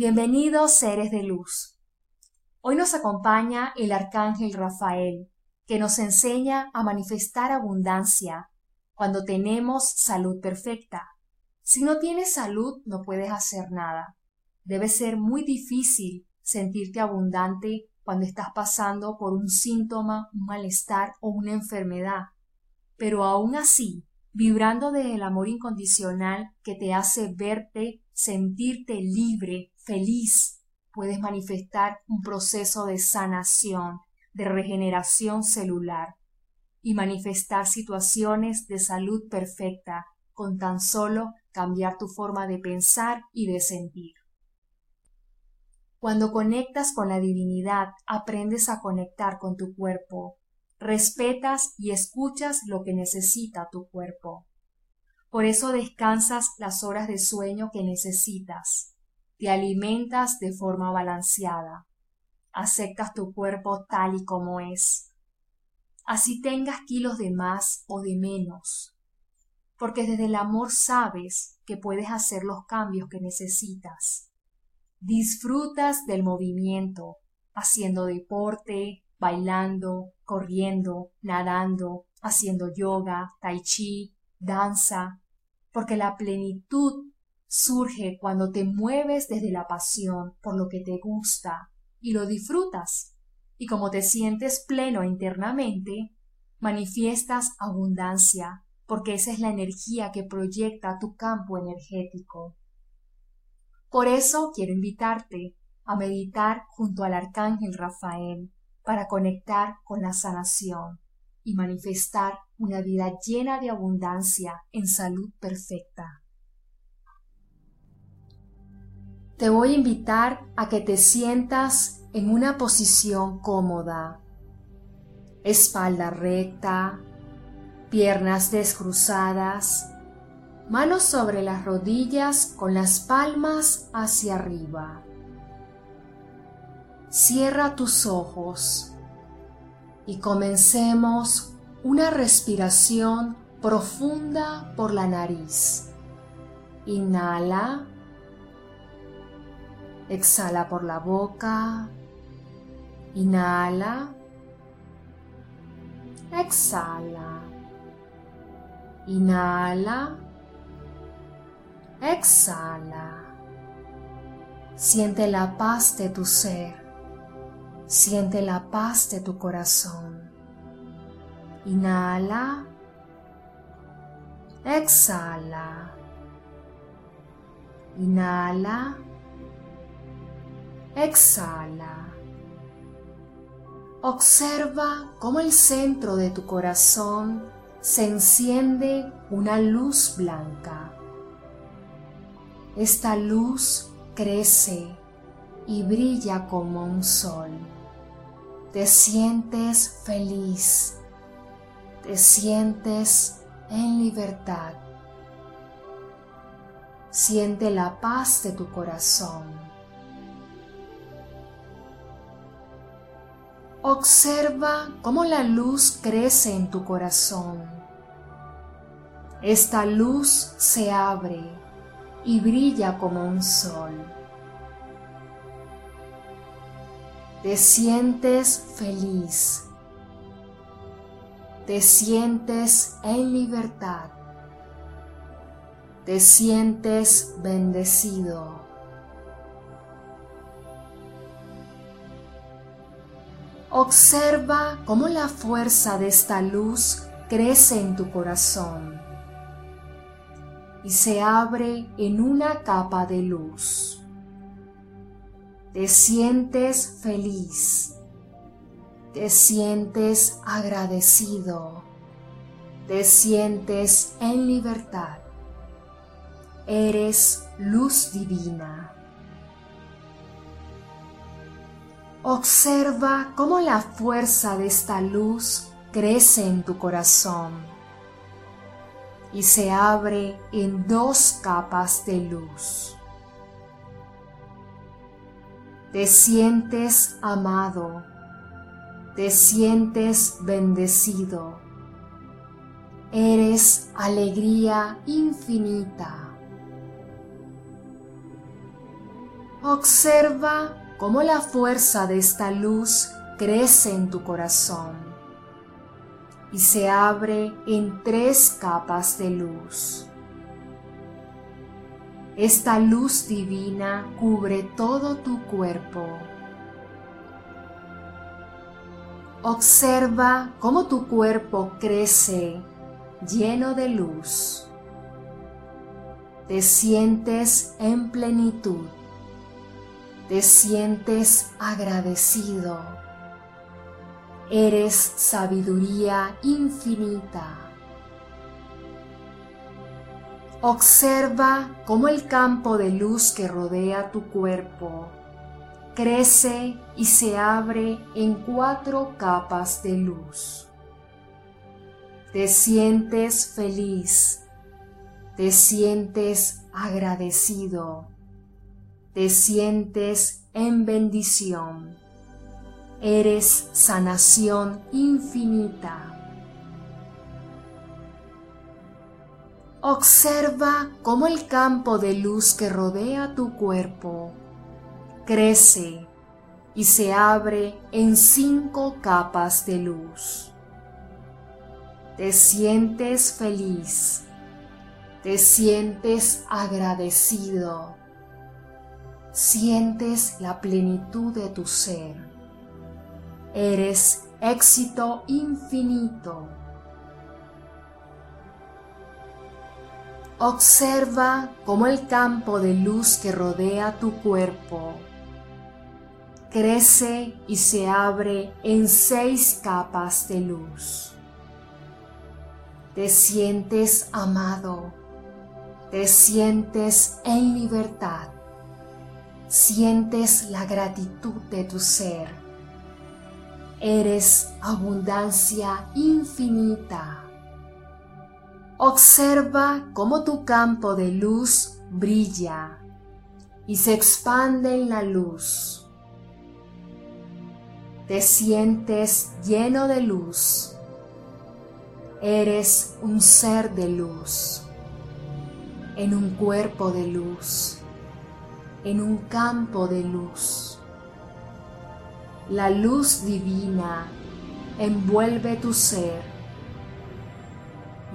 Bienvenidos seres de luz. Hoy nos acompaña el arcángel Rafael, que nos enseña a manifestar abundancia cuando tenemos salud perfecta. Si no tienes salud no puedes hacer nada. Debe ser muy difícil sentirte abundante cuando estás pasando por un síntoma, un malestar o una enfermedad. Pero aún así, vibrando del amor incondicional que te hace verte, sentirte libre, feliz, puedes manifestar un proceso de sanación, de regeneración celular y manifestar situaciones de salud perfecta con tan solo cambiar tu forma de pensar y de sentir. Cuando conectas con la divinidad, aprendes a conectar con tu cuerpo, respetas y escuchas lo que necesita tu cuerpo. Por eso descansas las horas de sueño que necesitas, te alimentas de forma balanceada, aceptas tu cuerpo tal y como es, así tengas kilos de más o de menos, porque desde el amor sabes que puedes hacer los cambios que necesitas. Disfrutas del movimiento, haciendo deporte, bailando, corriendo, nadando, haciendo yoga, tai chi, danza, porque la plenitud surge cuando te mueves desde la pasión por lo que te gusta y lo disfrutas. Y como te sientes pleno internamente, manifiestas abundancia, porque esa es la energía que proyecta tu campo energético. Por eso quiero invitarte a meditar junto al arcángel Rafael para conectar con la sanación y manifestar una vida llena de abundancia en salud perfecta. Te voy a invitar a que te sientas en una posición cómoda, espalda recta, piernas descruzadas, manos sobre las rodillas con las palmas hacia arriba. Cierra tus ojos y comencemos una respiración profunda por la nariz. Inhala. Exhala por la boca. Inhala. Exhala. Inhala. Exhala. Siente la paz de tu ser. Siente la paz de tu corazón. Inhala. Exhala. Inhala. Exhala. Observa cómo el centro de tu corazón se enciende una luz blanca. Esta luz crece y brilla como un sol te sientes feliz, te sientes en libertad. Siente la paz de tu corazón. Observa cómo la luz crece en tu corazón. Esta luz se abre y brilla como un sol. Te sientes feliz. Te sientes en libertad. Te sientes bendecido. Observa cómo la fuerza de esta luz crece en tu corazón y se abre en una capa de luz. Te sientes feliz. Te sientes agradecido. Te sientes en libertad. Eres luz divina. Observa cómo la fuerza de esta luz crece en tu corazón y se abre en dos capas de luz. Te sientes amado, te sientes bendecido, eres alegría infinita. Observa cómo la fuerza de esta luz crece en tu corazón y se abre en tres capas de luz. Esta luz divina cubre todo tu cuerpo. Observa cómo tu cuerpo crece lleno de luz. Te sientes en plenitud. Te sientes agradecido. Eres sabiduría infinita. Observa cómo el campo de luz que rodea tu cuerpo crece y se abre en cuatro capas de luz. Te sientes feliz, te sientes agradecido, te sientes en bendición. Eres sanación infinita. Observa cómo el campo de luz que rodea tu cuerpo crece y se abre en cinco capas de luz. Te sientes feliz, te sientes agradecido, sientes la plenitud de tu ser. Eres éxito infinito Observa cómo el campo de luz que rodea tu cuerpo crece y se abre en seis capas de luz. Te sientes amado, te sientes en libertad, sientes la gratitud de tu ser. Eres abundancia infinita Observa cómo tu campo de luz brilla y se expande en la luz. Te sientes lleno de luz. Eres un ser de luz, en un cuerpo de luz, en un campo de luz. La luz divina envuelve tu ser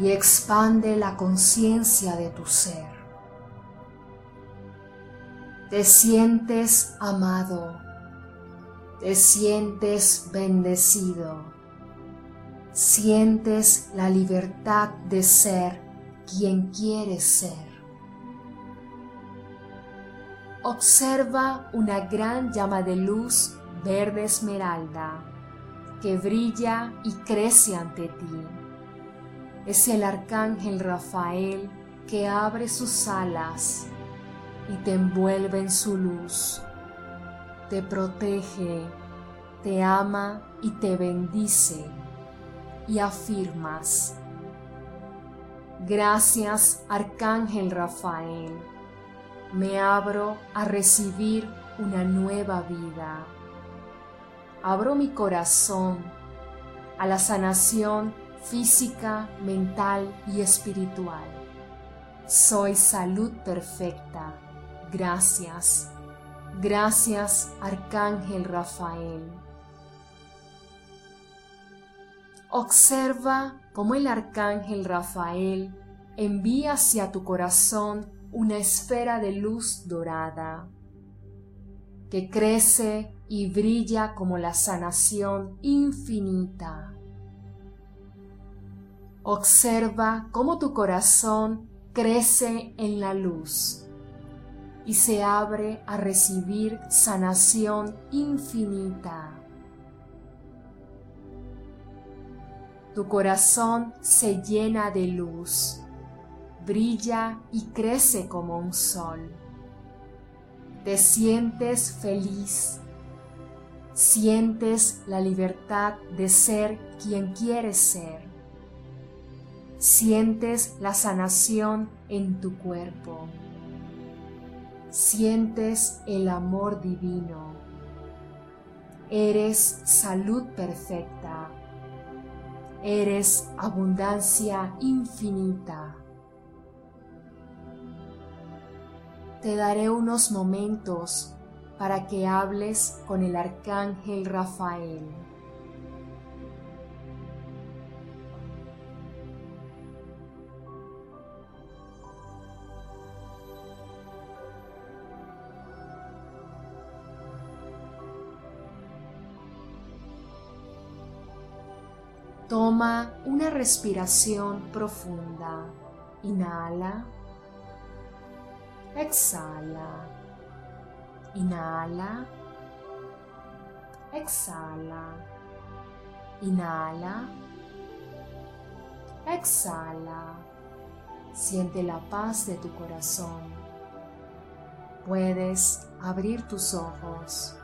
y expande la conciencia de tu ser. Te sientes amado, te sientes bendecido, sientes la libertad de ser quien quieres ser. Observa una gran llama de luz verde esmeralda que brilla y crece ante ti. Es el arcángel Rafael que abre sus alas y te envuelve en su luz, te protege, te ama y te bendice y afirmas, gracias arcángel Rafael, me abro a recibir una nueva vida. Abro mi corazón a la sanación física, mental y espiritual. Soy salud perfecta. Gracias. Gracias, Arcángel Rafael. Observa cómo el Arcángel Rafael envía hacia tu corazón una esfera de luz dorada que crece y brilla como la sanación infinita. Observa cómo tu corazón crece en la luz y se abre a recibir sanación infinita. Tu corazón se llena de luz, brilla y crece como un sol. Te sientes feliz, sientes la libertad de ser quien quieres ser Sientes la sanación en tu cuerpo. Sientes el amor divino. Eres salud perfecta. Eres abundancia infinita. Te daré unos momentos para que hables con el arcángel Rafael. Toma una respiración profunda. Inhala. Exhala. Inhala. Exhala. Inhala. Exhala. Siente la paz de tu corazón. Puedes abrir tus ojos.